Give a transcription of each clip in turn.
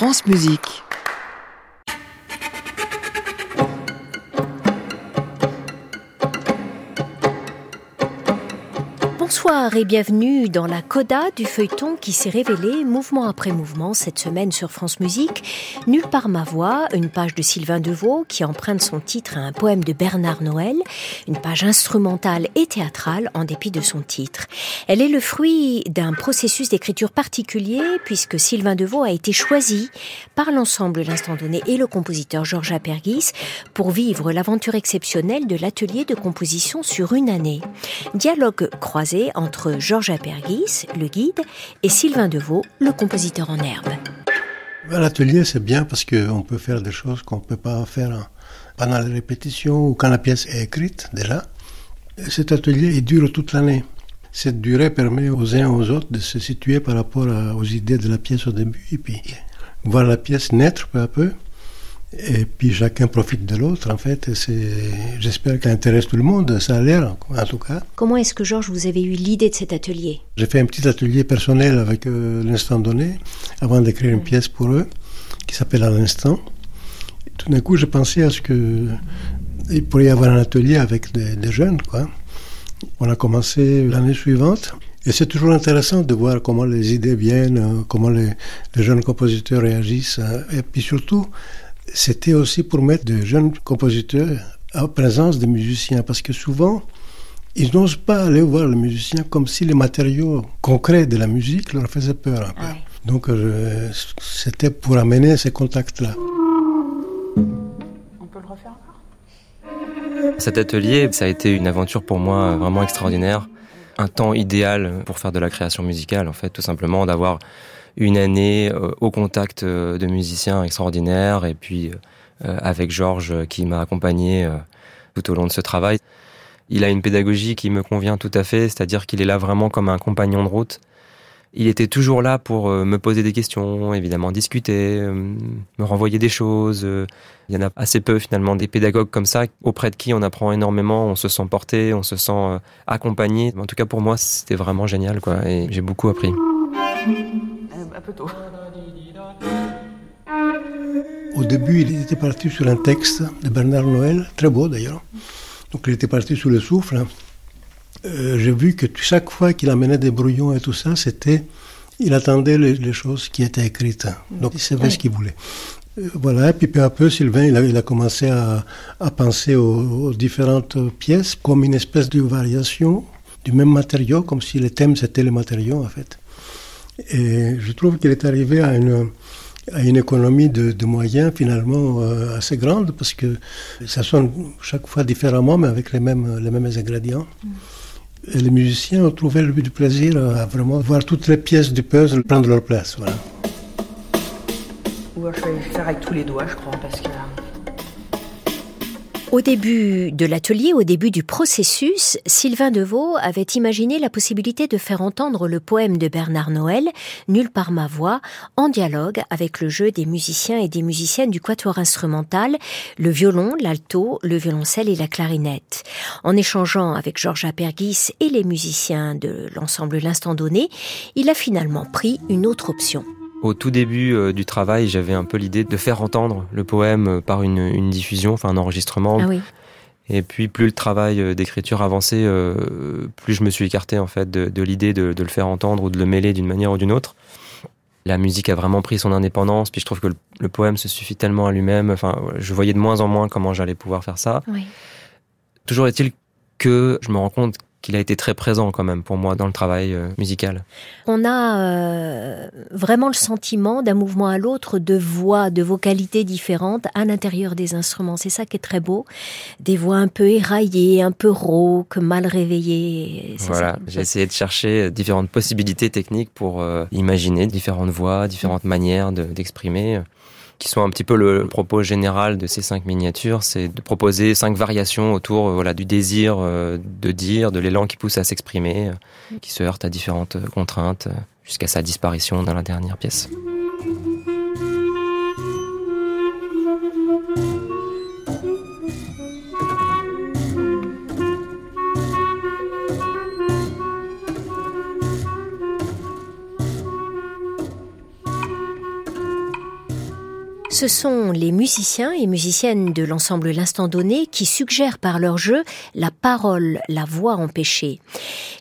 France Musique. Bonsoir et bienvenue dans la coda du feuilleton qui s'est révélé mouvement après mouvement cette semaine sur France Musique. Nulle part ma voix, une page de Sylvain Deveau qui emprunte son titre à un poème de Bernard Noël, une page instrumentale et théâtrale en dépit de son titre. Elle est le fruit d'un processus d'écriture particulier puisque Sylvain Deveau a été choisi par l'ensemble L'Instant Donné et le compositeur Georges Apergis pour vivre l'aventure exceptionnelle de l'atelier de composition sur une année. Dialogue croisé entre Georges Apergis, le guide, et Sylvain Deveau, le compositeur en herbe. L'atelier, c'est bien parce qu'on peut faire des choses qu'on ne peut pas faire pendant les répétitions ou quand la pièce est écrite déjà. Cet atelier, il dure toute l'année. Cette durée permet aux uns et aux autres de se situer par rapport aux idées de la pièce au début et puis voir la pièce naître peu à peu. Et puis chacun profite de l'autre, en fait. J'espère qu'elle intéresse tout le monde, ça a l'air, en tout cas. Comment est-ce que, Georges, vous avez eu l'idée de cet atelier? J'ai fait un petit atelier personnel avec euh, l'instant donné, avant d'écrire une pièce pour eux, qui s'appelle À l'instant. Tout d'un coup, j'ai pensé à ce que il pourrait y avoir un atelier avec des, jeunes, quoi. On a commencé l'année suivante. Et c'est toujours intéressant de voir comment les idées viennent, euh, comment les, les jeunes compositeurs réagissent. Hein. Et puis surtout, c'était aussi pour mettre de jeunes compositeurs en présence des musiciens, parce que souvent, ils n'osent pas aller voir le musicien comme si les matériaux concrets de la musique leur faisaient peur un peu. Donc euh, c'était pour amener ces contacts-là. On peut le refaire encore? Cet atelier, ça a été une aventure pour moi vraiment extraordinaire. Un temps idéal pour faire de la création musicale, en fait, tout simplement d'avoir une année euh, au contact euh, de musiciens extraordinaires et puis euh, avec Georges qui m'a accompagné tout au long de ce travail. Il a une pédagogie qui me convient tout à fait, c'est-à-dire qu'il est là vraiment comme un compagnon de route. Il était toujours là pour me poser des questions, évidemment discuter, me renvoyer des choses. Il y en a assez peu finalement des pédagogues comme ça auprès de qui on apprend énormément, on se sent porté, on se sent accompagné. En tout cas pour moi c'était vraiment génial quoi et j'ai beaucoup appris un peu tôt. Au début, il était parti sur un texte de Bernard Noël, très beau d'ailleurs. Donc il était parti sous le souffle. Euh, j'ai vu que chaque fois qu'il amenait des brouillons et tout ça, c'était, il attendait les, choses qui étaient écrites. Donc il savait ce qu'il voulait. Euh, voilà, et puis peu à peu, Sylvain, il a, commencé à, penser aux, différentes pièces comme une espèce de variation du même matériau, comme si les thèmes c'était les matériaux en fait. Et je trouve qu'il est arrivé à une, à une économie de, de moyens finalement euh, assez grande parce que ça sonne chaque fois différemment mais avec les mêmes, les mêmes ingrédients. Mm. Et les musiciens ont trouvé le du plaisir à vraiment voir toutes les pièces du puzzle prendre leur place. Voilà. Ou je vais faire avec tous les doigts, je crois, parce que au début de l'atelier, au début du processus, Sylvain Deveau avait imaginé la possibilité de faire entendre le poème de Bernard Noël, Nulle par ma voix, en dialogue avec le jeu des musiciens et des musiciennes du quatuor instrumental, le violon, l'alto, le violoncelle et la clarinette. En échangeant avec Georges Apergis et les musiciens de l'ensemble L'Instant Donné, il a finalement pris une autre option. Au tout début euh, du travail, j'avais un peu l'idée de faire entendre le poème euh, par une, diffusion, enfin un enregistrement. Ah Et puis plus le travail euh, d'écriture avançait, plus je me suis écarté en fait de, l'idée de, le faire entendre ou de le mêler d'une manière ou d'une autre. La musique a vraiment pris son indépendance, puis je trouve que le, poème se suffit tellement à lui-même. Enfin, je voyais de moins en moins comment j'allais pouvoir faire ça. Toujours est-il que je me rends compte qu'il a été très présent quand même pour moi dans le travail euh, musical. On a euh, vraiment le sentiment d'un mouvement à l'autre de voix, de vocalités différentes à l'intérieur des instruments. C'est ça qui est très beau. Des voix un peu éraillées, un peu rauques, mal réveillées. Voilà, j'ai essayé de chercher différentes possibilités techniques pour euh, imaginer différentes voix, différentes manières d'exprimer qui sont un petit peu le propos général de ces cinq miniatures, c'est de proposer cinq variations autour euh, voilà, du désir euh, de dire, de l'élan qui pousse à s'exprimer, euh, qui se heurte à différentes contraintes, jusqu'à sa disparition dans la dernière pièce. Ce sont les musiciens et musiciennes de l'ensemble L'Instant Donné qui suggèrent par leur jeu la parole, la voix empêchée.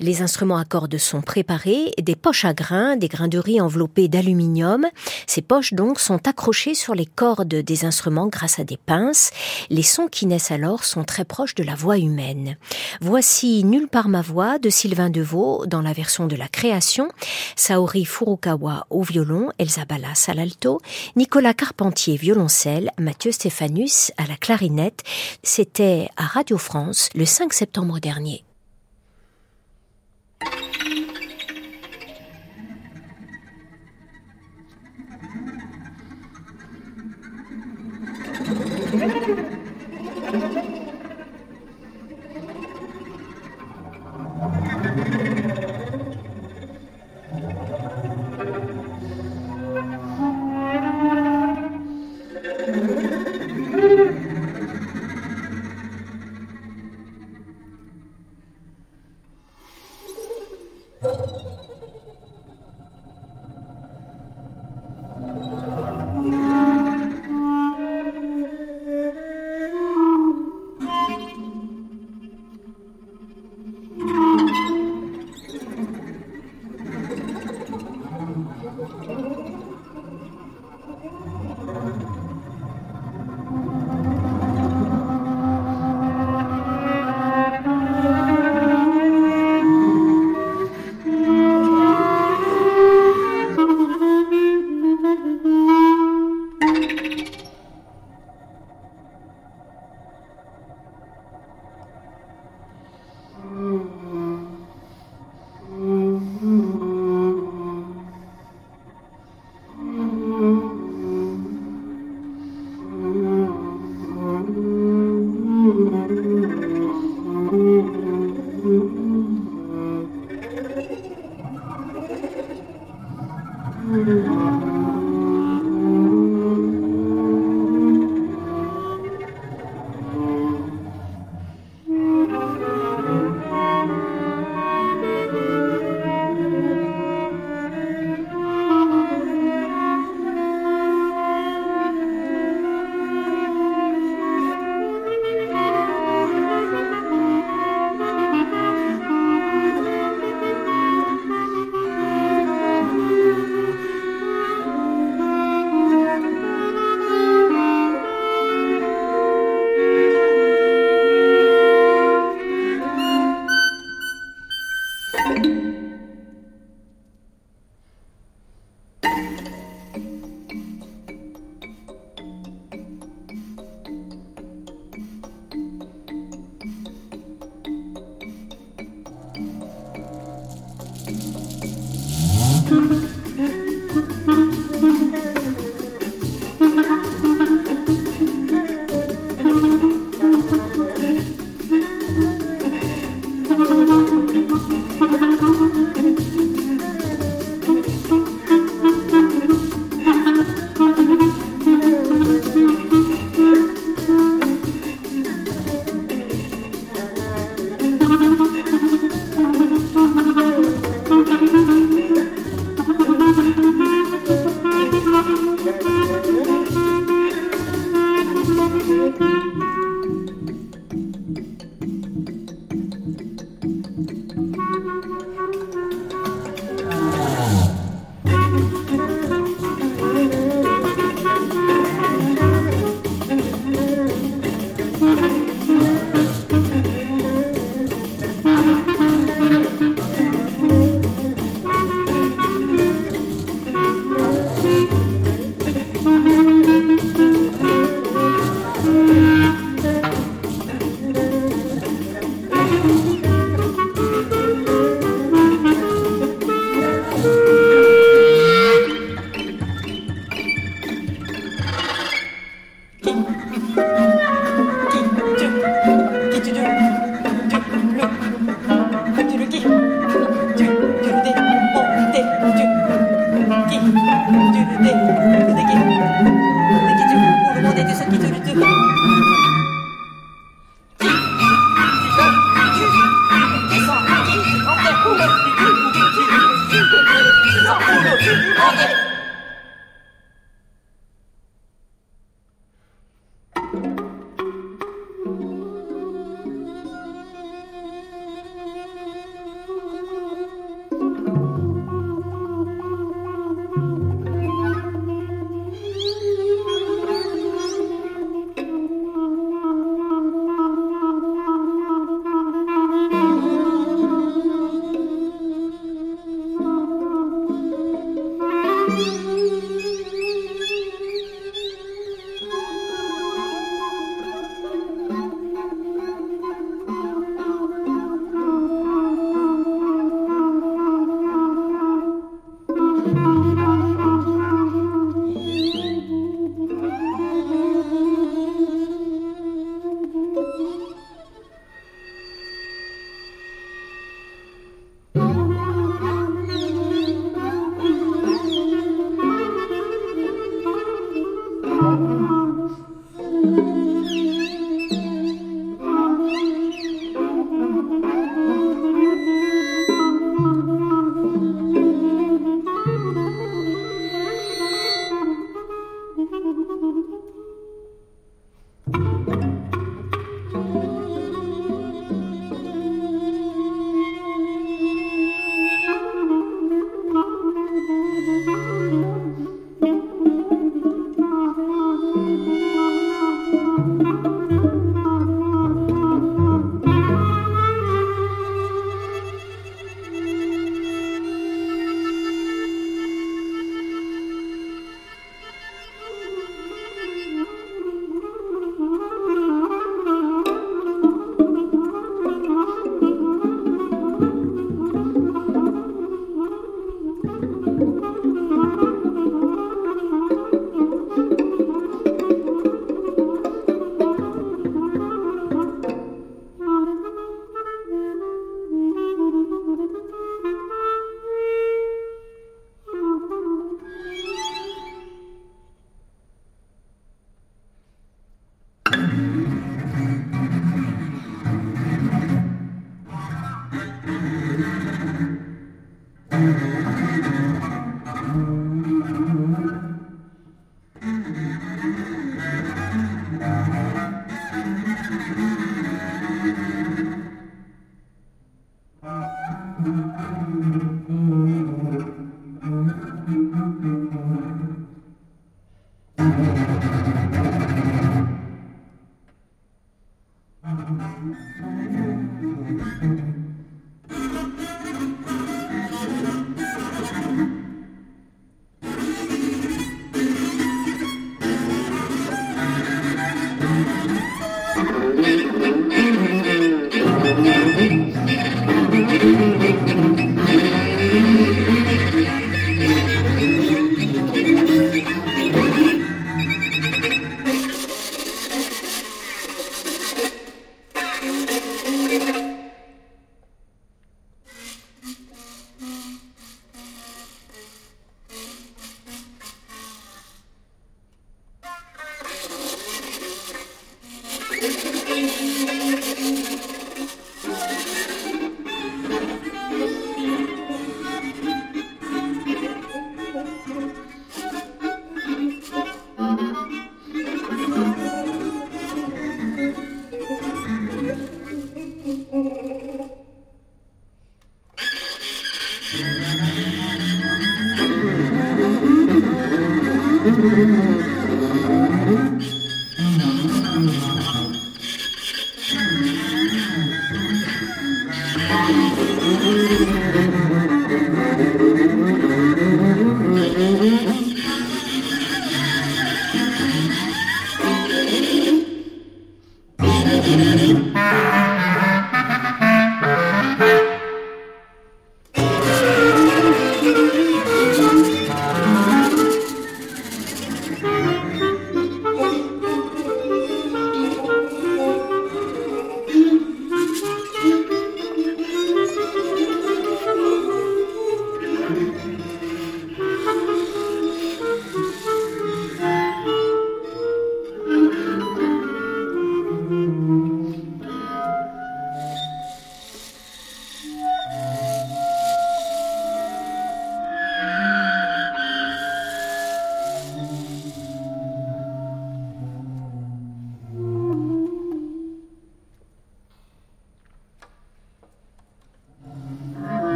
Les instruments à cordes sont préparés, des poches à grains, des grains de riz enveloppés d'aluminium. Ces poches donc sont accrochées sur les cordes des instruments grâce à des pinces. Les sons qui naissent alors sont très proches de la voix humaine. Voici Nulle part ma voix de Sylvain Deveau dans la version de la création, Saori Furukawa au violon, Elsa Ballas à l'alto, Nicolas Carpentier violoncelle, Mathieu Stéphanus à la clarinette. C'était à Radio France le 5 septembre dernier.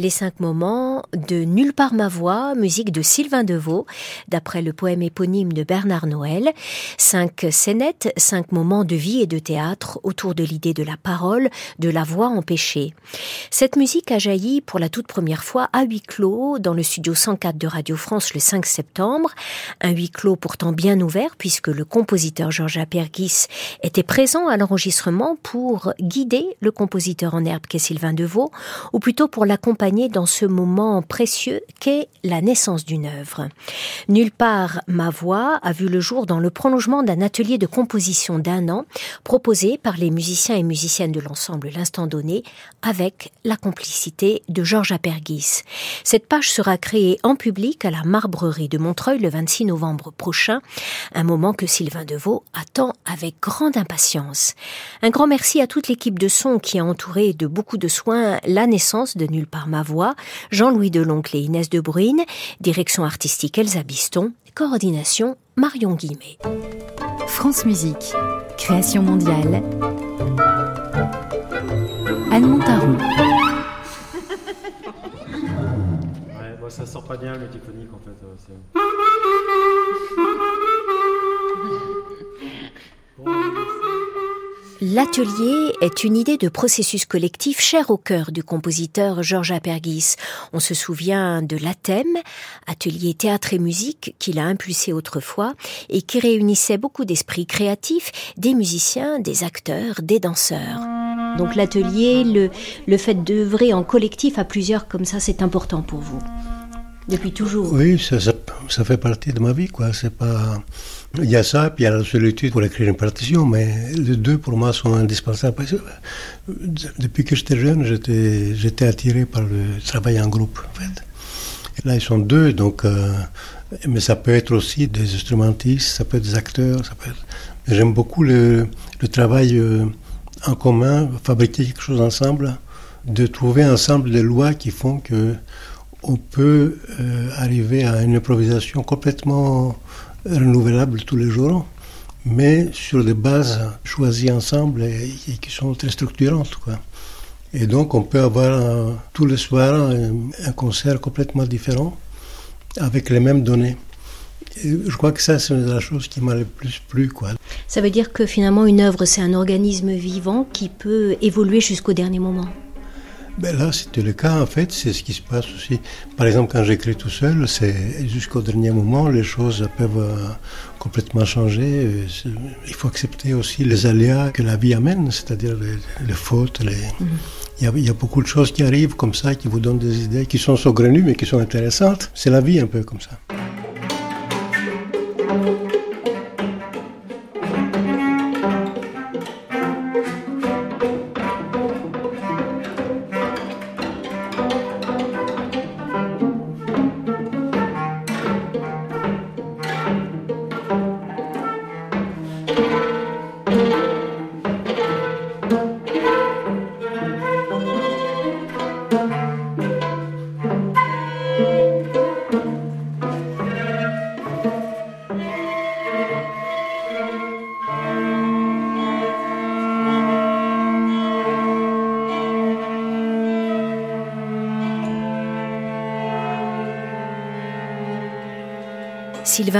Les cinq moments de Nulle part ma voix, musique de Sylvain Deveau, d'après le poème éponyme de Bernard Noël. Cinq scénettes, cinq moments de vie et de théâtre autour de l'idée de la parole, de la voix empêchée. Cette musique a jailli pour la toute première fois à huis clos dans le studio 104 de Radio France le 5 septembre. Un huis clos pourtant bien ouvert puisque le compositeur Georges Apergis était présent à l'enregistrement pour guider le compositeur en herbe qu'est Sylvain Deveau, ou plutôt pour l'accompagner dans ce moment précieux qu'est la naissance d'une œuvre. Nulle part ma voix a vu le jour dans le prolongement d'un atelier de composition d'un an proposé par les musiciens et musiciennes de l'ensemble L'Instant Donné avec la complicité de Georges Apergis. Cette page sera créée en public à la Marbrerie de Montreuil le 26 novembre prochain, un moment que Sylvain Deveau attend avec grande impatience. Un grand merci à toute l'équipe de son qui a entouré de beaucoup de soins la naissance de Nulle part ma voix, Jean-Louis Deloncle et Inès de Bruyne, direction artistique Elsa Biston, coordination Marion Guimet. France Musique, création mondiale. Anne Montaron. Ouais, bon, ça sort pas bien le en fait. euh, Bon, L'atelier est une idée de processus collectif chère au cœur du compositeur Georges Apergis. On se souvient de l'Athème, atelier théâtre et musique qu'il a impulsé autrefois et qui réunissait beaucoup d'esprits créatifs, des musiciens, des acteurs, des danseurs. Donc l'atelier, le, le fait d'œuvrer en collectif à plusieurs comme ça, c'est important pour vous? Depuis toujours? Oui, ça, ça, ça fait partie de ma vie, quoi. C'est pas. Il y a ça, puis il y a la solitude pour écrire une partition, mais les deux pour moi sont indispensables. Euh, Depuis que j'étais jeune, j'étais, attiré par le travail en groupe, en fait. Là, ils sont deux, donc. euh, mais ça peut être aussi des instrumentistes, ça peut être des acteurs, ça peut être J'aime beaucoup le, le travail euh, en commun, fabriquer quelque chose ensemble, de trouver ensemble des lois qui font que on peut arriver à une improvisation complètement renouvelable tous les jours, mais sur des bases choisies ensemble et, qui sont très structurantes. Et donc on peut avoir un- tous les soirs un, un concert complètement différent avec les mêmes données. Je crois que ça, c'est des choses qui m'a le plus plu. Quoi. Ça veut dire que finalement une œuvre, c'est un organisme vivant qui peut évoluer jusqu'au dernier moment. Ben là, c'était le cas, en fait, c'est ce qui se passe aussi. Par exemple, quand j'écris tout seul, c'est jusqu'au dernier moment, les choses peuvent euh, complètement changer. Euh, Il faut accepter aussi les aléas que la vie amène, c'est-à-dire les, les fautes. Les... Il, y a, il y a beaucoup de choses qui arrivent comme ça, qui vous donnent des idées qui sont saugrenues, mais qui sont intéressantes. C'est la vie un peu comme ça.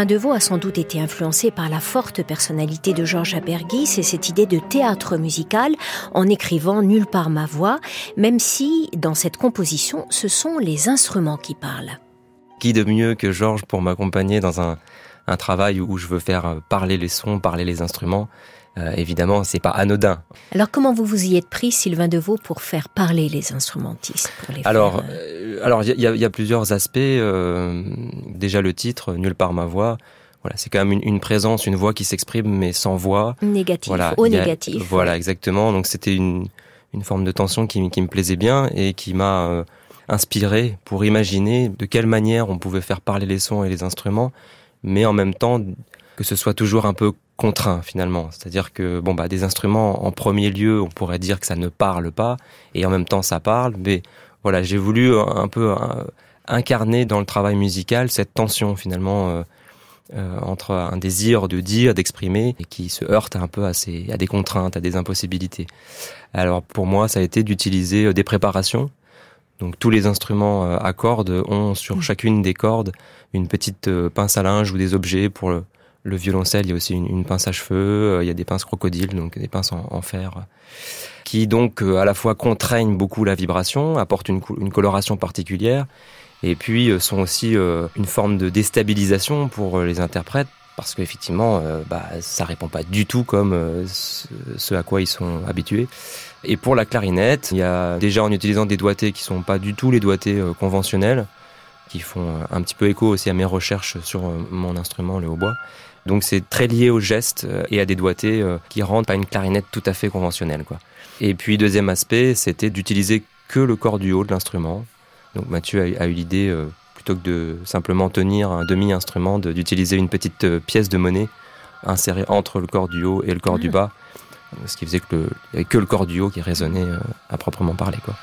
Sylvain Deveau a sans doute été influencé par la forte personnalité de Georges Apergis et cette idée de théâtre musical en écrivant Nulle part ma voix, même si dans cette composition, ce sont les instruments qui parlent. Qui de mieux que Georges pour m'accompagner dans un, un travail où je veux faire parler les sons, parler les instruments Euh, Évidemment, c'est pas anodin. Alors comment vous vous y êtes pris, Sylvain Deveau, pour faire parler les instrumentistes pour les Alors, faire, euh, alors il y, y a plusieurs aspects. euh, déjà le titre, Nulle part ma voix. Voilà, c'est quand même une, une présence, une voix qui s'exprime mais sans voix. négatif, Voilà, au a- négatif. Voilà, exactement. Donc c'était une, une forme de tension qui, qui me plaisait bien et qui m'a euh, inspiré pour imaginer de quelle manière on pouvait faire parler les sons et les instruments, mais en même temps que ce soit toujours un peu contraint finalement. C'est-à-dire que bon bah des instruments en premier lieu, on pourrait dire que ça ne parle pas et en même temps ça parle, mais voilà, j'ai voulu un peu euh, incarner dans le travail musical cette tension finalement euh, euh, entre un désir de dire, d'exprimer, et qui se heurte un peu à, à des contraintes, à des impossibilités. Alors pour moi, ça a été d'utiliser des préparations. Donc tous les instruments à cordes ont sur chacune des cordes une petite pince à linge ou des objets pour le, le violoncelle. Il y a aussi une, une pince à cheveux, euh, il y a des pinces crocodiles, donc des pinces en, en fer, euh, qui donc euh, à la fois contraignent beaucoup la vibration, apportent une, une coloration particulière, et puis sont aussi une forme de déstabilisation pour les interprètes parce qu'effectivement bah, ça répond pas du tout comme ce, à quoi ils sont habitués. Et pour la clarinette, il y a déjà en utilisant des doigtés qui sont pas du tout les doigtés conventionnels, qui font un petit peu écho aussi à mes recherches sur mon instrument, le hautbois. Donc c'est très lié au geste euh, et à des doigtés euh, qui rendent pas une clarinette tout à fait conventionnelle. Quoi. Et puis deuxième aspect, c'était d'utiliser que le corps du haut de l'instrument. Donc Mathieu a, eu l'idée, euh, plutôt que de simplement tenir un demi-instrument, de- d'utiliser une petite pièce de monnaie insérée entre le corps du haut et le corps du bas. Ce qui faisait que le, il y avait que le corps du haut qui résonnait à proprement parler. Quoi.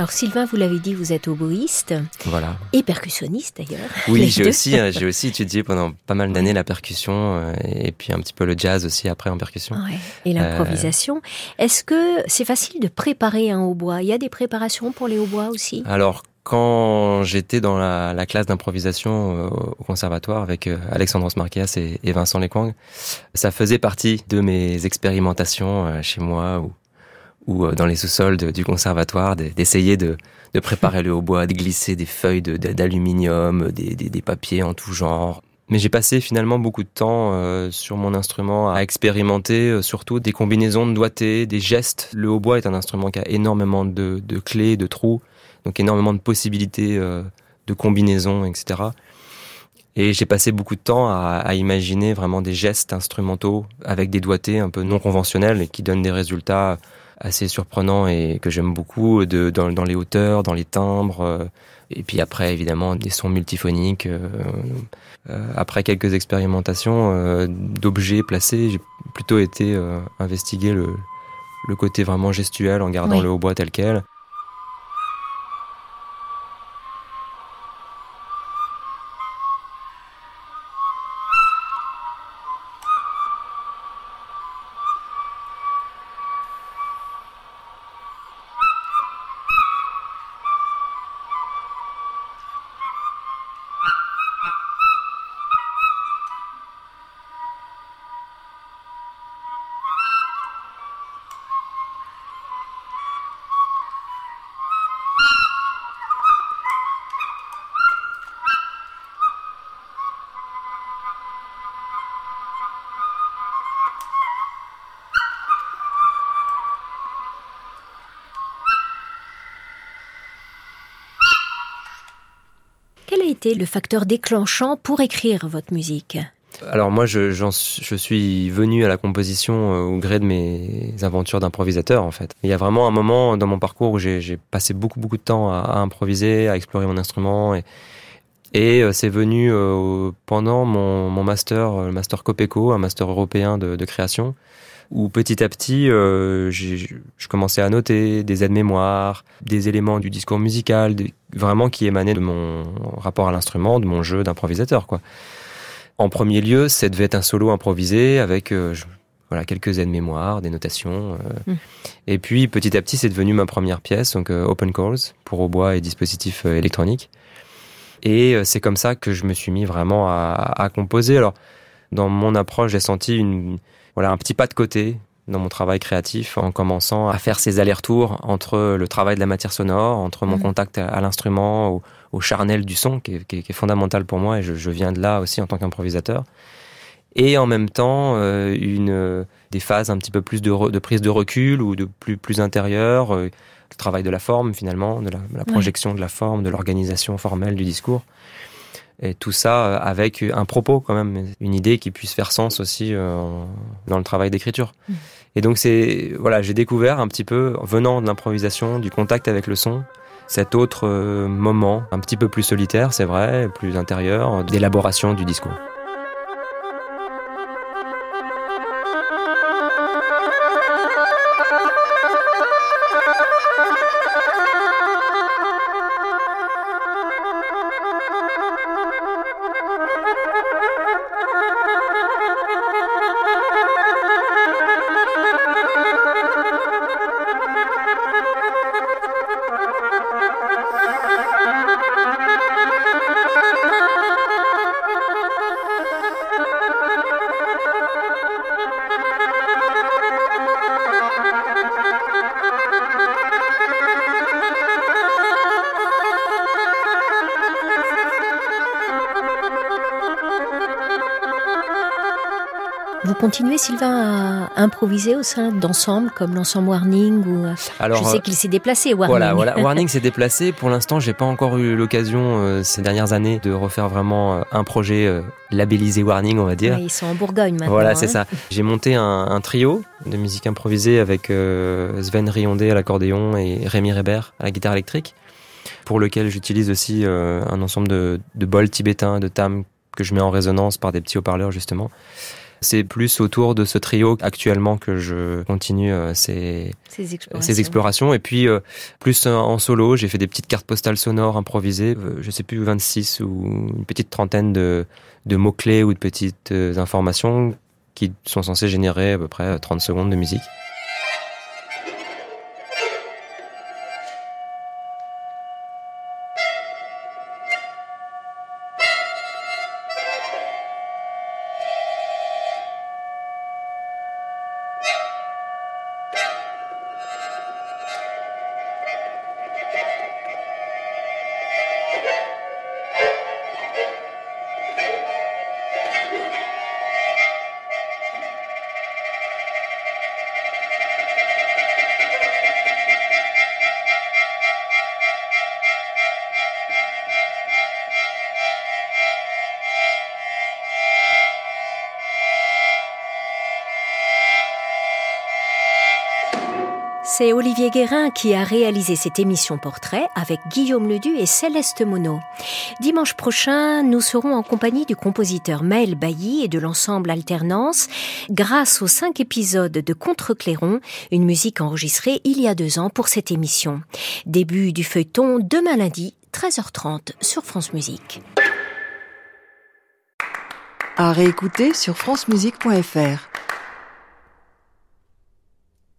Alors Sylvain, vous l'avez dit, vous êtes oboïste Voilà. et percussionniste d'ailleurs. Oui, j'ai aussi, euh, j'ai aussi étudié pendant pas mal d'années la percussion euh, et puis un petit peu le jazz aussi après en percussion. Ouais. Et l'improvisation. Est-ce que c'est facile de préparer un hautbois? Il y a des préparations pour les hautbois aussi? Alors, quand j'étais dans la, la classe d'improvisation euh, au conservatoire avec euh, Alexandros et, et Vincent Lequang, ça faisait partie de mes expérimentations euh, chez moi ou, ou euh, dans les sous-sols du conservatoire, de- d'essayer de, préparer le hautbois, de glisser des feuilles d'aluminium, des, papiers en tout genre. Mais j'ai passé finalement beaucoup de temps euh, sur mon instrument à expérimenter euh, surtout des combinaisons de doigtés, des gestes. Le hautbois est un instrument qui a énormément de, clés, de trous, donc énormément de possibilités de combinaisons, etc. Et j'ai passé beaucoup de temps à, à imaginer vraiment des gestes instrumentaux avec des doigtés un peu non conventionnels et qui donnent des résultats assez surprenants et que j'aime beaucoup de, dans, dans les hauteurs, dans les timbres. euh, et puis après, évidemment, des sons multiphoniques. euh, euh, après quelques expérimentations euh, d'objets placés, j'ai plutôt été euh, investiguer le, le côté vraiment gestuel en gardant Oui. le hautbois tel quel. Le facteur déclenchant pour écrire votre musique Alors moi, je, suis- venu à la composition euh, au gré de mes aventures d'improvisateur, en fait. Il y a vraiment un moment dans mon parcours où j'ai, passé beaucoup, beaucoup de temps à, improviser, à explorer mon instrument. Et, euh, c'est venu euh, pendant mon, master, le master Copeco, un master européen de création, où petit à petit, euh, je commençais à noter des aides-mémoires, des éléments du discours musical, des- vraiment qui émanaient de mon rapport à l'instrument, de mon jeu d'improvisateur, quoi. En premier lieu, ça devait être un solo improvisé avec euh, je- voilà quelques aides-mémoires, des notations. euh. Mm. Et puis petit à petit, c'est devenu ma première pièce, donc euh, Open Calls pour hautbois et dispositifs euh, électroniques. Et euh, c'est comme ça que je me suis mis vraiment à, à composer. Alors, dans mon approche, j'ai senti une, voilà, un petit pas de côté dans mon travail créatif en commençant à faire ces allers-retours entre le travail de la matière sonore, entre mon Mhm. contact à, à l'instrument, au, au charnel du son, qui est, qui est- qui est fondamental pour moi, et je, je viens de là aussi en tant qu'improvisateur. Et en même temps, euh, une, euh, des phases un petit peu plus de, re- de prise de recul ou de plus, plus intérieure, euh, le travail de la forme finalement, de la, de la projection de la forme, de l'organisation formelle du discours. Et tout ça euh, avec un propos quand même, une idée qui puisse faire sens aussi euh, dans le travail d'écriture. Mm. Et donc c'est voilà, j'ai découvert un petit peu venant de l'improvisation, du contact avec le son, cet autre euh, moment un petit peu plus solitaire, c'est vrai, plus intérieur, d'élaboration du discours. Vous continuez, Sylvain, à improviser au sein d'ensembles comme l'ensemble Warning ou euh, Alors, je sais euh, qu'il s'est déplacé Warning. Voilà, voilà. Warning s'est déplacé. Pour l'instant, j'ai pas encore eu l'occasion euh, ces dernières années de refaire vraiment un projet euh, labellisé Warning, on va dire. Ouais, ils sont en Bourgogne maintenant. Voilà, c'est hein. ça. J'ai monté un, un trio de musique improvisée avec euh, Sven Riondé à l'accordéon et Rémi Reber à la guitare électrique, pour lequel j'utilise aussi un ensemble de, de bols tibétains, de tam que je mets en résonance par des petits haut-parleurs justement. C'est plus autour de ce trio actuellement que je continue euh, ces, Ces explorations. ces explorations. Et puis, euh, plus euh, en solo, j'ai fait des petites cartes postales sonores improvisées, je sais plus, 26 ou une petite trentaine de, de mots-clés ou de petites informations qui sont censées générer à peu près 30 secondes de musique. C'est Olivier Guérin qui a réalisé cette émission portrait avec Guillaume Ledu et Céleste Monod. Dimanche prochain, nous serons en compagnie du compositeur Maël Bailly et de l'ensemble Alternance grâce aux cinq épisodes de Contre-Clairon, une musique enregistrée il y a deux ans pour cette émission. Début du feuilleton demain lundi, 13h30 sur France Musique. À réécouter sur francemusique.fr.